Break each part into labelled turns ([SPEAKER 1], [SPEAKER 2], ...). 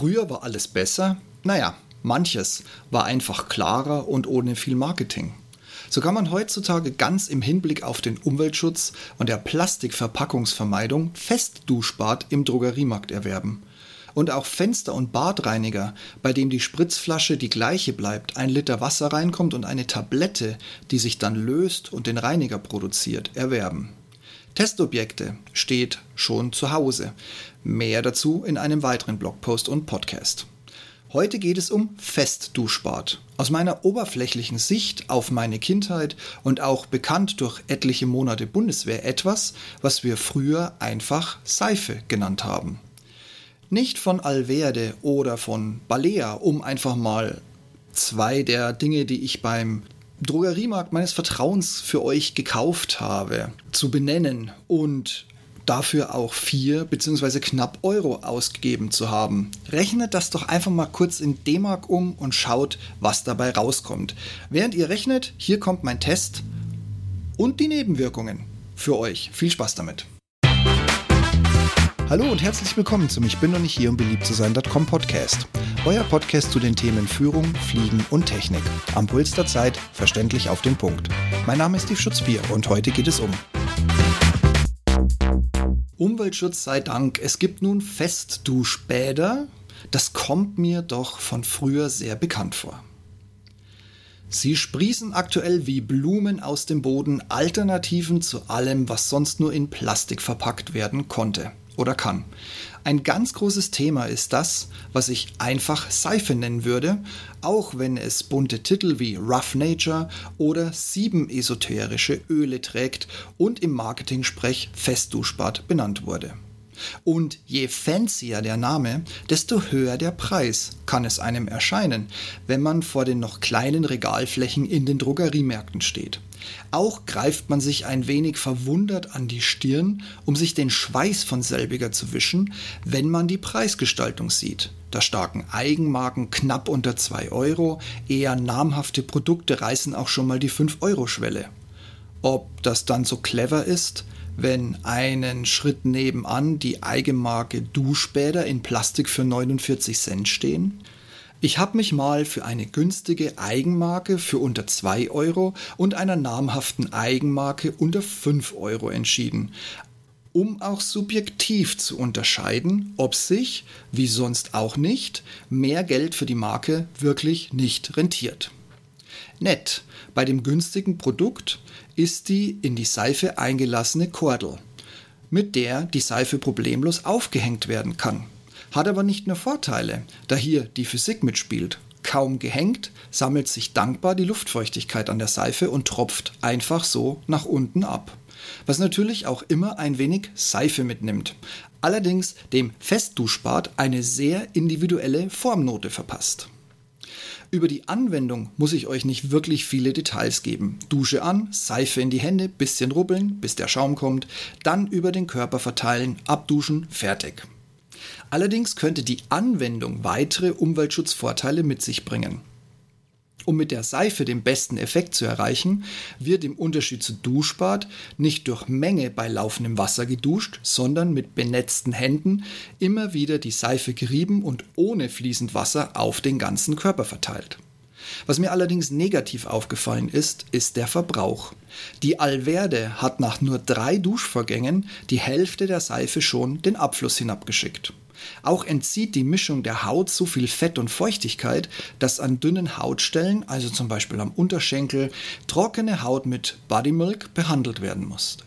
[SPEAKER 1] Früher war alles besser? Naja, manches war einfach klarer und ohne viel Marketing. So kann man heutzutage ganz im Hinblick auf den Umweltschutz und der Plastikverpackungsvermeidung Festduschbad im Drogeriemarkt erwerben. Und auch Fenster- und Badreiniger, bei dem die Spritzflasche die gleiche bleibt, ein Liter Wasser reinkommt und eine Tablette, die sich dann löst und den Reiniger produziert, erwerben. Testobjekte steht schon zu Hause. Mehr dazu in einem weiteren Blogpost und Podcast. Heute geht es um Festduschbad. Aus meiner oberflächlichen Sicht auf meine Kindheit und auch bekannt durch etliche Monate Bundeswehr etwas, was wir früher einfach Seife genannt haben. Nicht von Alverde oder von Balea, um einfach mal zwei der Dinge, die ich beim Drogeriemarkt meines Vertrauens für euch gekauft habe, zu benennen und dafür auch vier bzw. knapp Euro ausgegeben zu haben. Rechnet das doch einfach mal kurz in D-Mark um und schaut, was dabei rauskommt. Während ihr rechnet, hier kommt mein Test und die Nebenwirkungen für euch. Viel Spaß damit. Hallo und herzlich willkommen zum Ich bin noch nicht hier, um beliebt zu sein.com Podcast. Euer Podcast zu den Themen Führung, Fliegen und Technik. Am Puls der Zeit, verständlich auf den Punkt. Mein Name ist Steve Schutzbier und heute geht es um Umweltschutz sei Dank. Es gibt nun Festduschbäder. Das kommt mir doch von früher sehr bekannt vor. Sie sprießen aktuell wie Blumen aus dem Boden Alternativen zu allem, was sonst nur in Plastik verpackt werden konnte oder kann. Ein ganz großes Thema ist das, was ich einfach Seife nennen würde, auch wenn es bunte Titel wie Rough Nature oder sieben esoterische Öle trägt und im Marketing-Sprech Festduschbad benannt wurde. Und je fancier der Name, desto höher der Preis kann es einem erscheinen, wenn man vor den noch kleinen Regalflächen in den Drogeriemärkten steht. Auch greift man sich ein wenig verwundert an die Stirn, um sich den Schweiß von selbiger zu wischen, wenn man die Preisgestaltung sieht. Da starken Eigenmarken knapp unter 2 Euro, eher namhafte Produkte reißen auch schon mal die 5-Euro-Schwelle. Ob das dann so clever ist, wenn einen Schritt nebenan die Eigenmarke Duschbäder in Plastik für 49 Cent stehen? Ich habe mich mal für eine günstige Eigenmarke für unter 2 Euro und einer namhaften Eigenmarke unter 5 Euro entschieden, um auch subjektiv zu unterscheiden, ob sich, wie sonst auch nicht, mehr Geld für die Marke wirklich nicht rentiert. Nett, bei dem günstigen Produkt ist die in die Seife eingelassene Kordel, mit der die Seife problemlos aufgehängt werden kann. Hat aber nicht nur Vorteile, da hier die Physik mitspielt. Kaum gehängt, sammelt sich dankbar die Luftfeuchtigkeit an der Seife und tropft einfach so nach unten ab. Was natürlich auch immer ein wenig Seife mitnimmt. Allerdings dem Festduschbad eine sehr individuelle Formnote verpasst. Über die Anwendung muss ich euch nicht wirklich viele Details geben. Dusche an, Seife in die Hände, bisschen rubbeln, bis der Schaum kommt, dann über den Körper verteilen, abduschen, fertig. Allerdings könnte die Anwendung weitere Umweltschutzvorteile mit sich bringen. Um mit der Seife den besten Effekt zu erreichen, wird im Unterschied zu Duschbad nicht durch Menge bei laufendem Wasser geduscht, sondern mit benetzten Händen immer wieder die Seife gerieben und ohne fließend Wasser auf den ganzen Körper verteilt. Was mir allerdings negativ aufgefallen ist, ist der Verbrauch. Die Alverde hat nach nur drei Duschvorgängen die Hälfte der Seife schon den Abfluss hinabgeschickt. Auch entzieht die Mischung der Haut so viel Fett und Feuchtigkeit, dass an dünnen Hautstellen, also zum Beispiel am Unterschenkel, trockene Haut mit Bodymilk behandelt werden musste.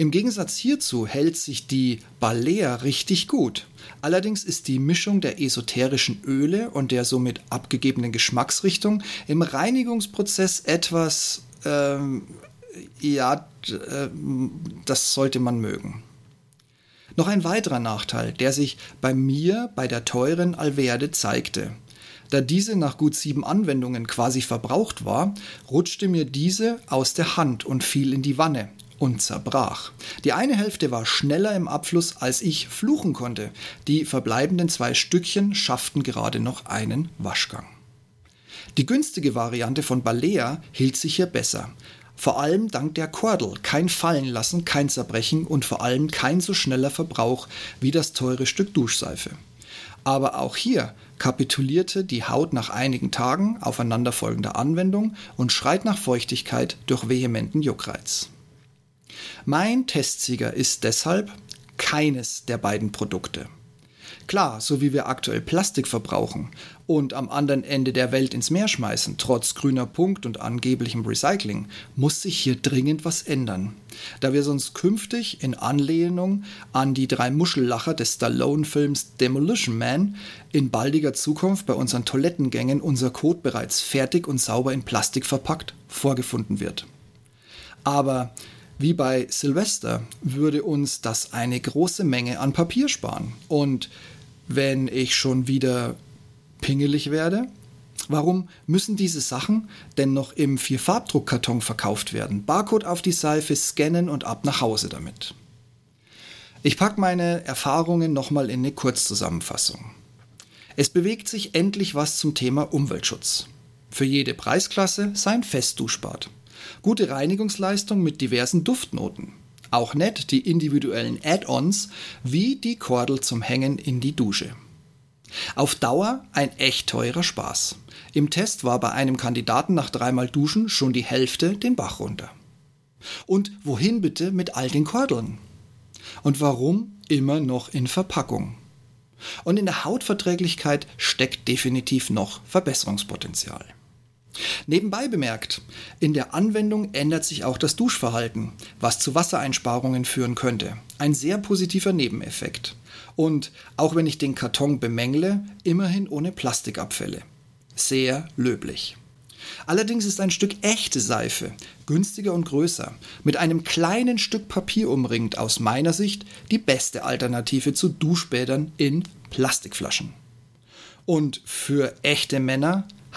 [SPEAKER 1] Im Gegensatz hierzu hält sich die Balea richtig gut. Allerdings ist die Mischung der esoterischen Öle und der somit abgegebenen Geschmacksrichtung im Reinigungsprozess etwas, ähm, ja, äh, das sollte man mögen. Noch ein weiterer Nachteil, der sich bei mir bei der teuren Alverde zeigte. Da diese nach gut sieben Anwendungen quasi verbraucht war, rutschte mir diese aus der Hand und fiel in die Wanne und zerbrach. Die eine Hälfte war schneller im Abfluss, als ich fluchen konnte. Die verbleibenden zwei Stückchen schafften gerade noch einen Waschgang. Die günstige Variante von Balea hielt sich hier besser. Vor allem dank der Kordel. Kein Fallenlassen, kein Zerbrechen und vor allem kein so schneller Verbrauch wie das teure Stück Duschseife. Aber auch hier kapitulierte die Haut nach einigen Tagen aufeinanderfolgender Anwendung und schreit nach Feuchtigkeit durch vehementen Juckreiz. Mein Testsieger ist deshalb keines der beiden Produkte. Klar, so wie wir aktuell Plastik verbrauchen und am anderen Ende der Welt ins Meer schmeißen, trotz grüner Punkt und angeblichem Recycling, muss sich hier dringend was ändern. Da wir sonst künftig in Anlehnung an die drei Muschellacher des Stallone-Films Demolition Man in baldiger Zukunft bei unseren Toilettengängen unser Kot bereits fertig und sauber in Plastik verpackt vorgefunden wird. Aber wie bei Silvester würde uns das eine große Menge an Papier sparen. Und wenn ich schon wieder pingelig werde? Warum müssen diese Sachen denn noch im Vierfarbdruckkarton verkauft werden? Barcode auf die Seife, scannen und ab nach Hause damit. Ich packe meine Erfahrungen nochmal in eine Kurzzusammenfassung. Es bewegt sich endlich was zum Thema Umweltschutz. Für jede Preisklasse sein Festduschbad. Gute Reinigungsleistung mit diversen Duftnoten. Auch nett die individuellen Add-ons wie die Kordel zum Hängen in die Dusche. Auf Dauer ein echt teurer Spaß. Im Test war bei einem Kandidaten nach dreimal Duschen schon die Hälfte den Bach runter. Und wohin bitte mit all den Kordeln? Und warum immer noch in Verpackung? Und in der Hautverträglichkeit steckt definitiv noch Verbesserungspotenzial. Nebenbei bemerkt, in der Anwendung ändert sich auch das Duschverhalten, was zu Wassereinsparungen führen könnte. Ein sehr positiver Nebeneffekt. Und auch wenn ich den Karton bemängle, immerhin ohne Plastikabfälle. Sehr löblich. Allerdings ist ein Stück echte Seife, günstiger und größer, mit einem kleinen Stück Papier umringt, aus meiner Sicht die beste Alternative zu Duschbädern in Plastikflaschen. Und für echte Männer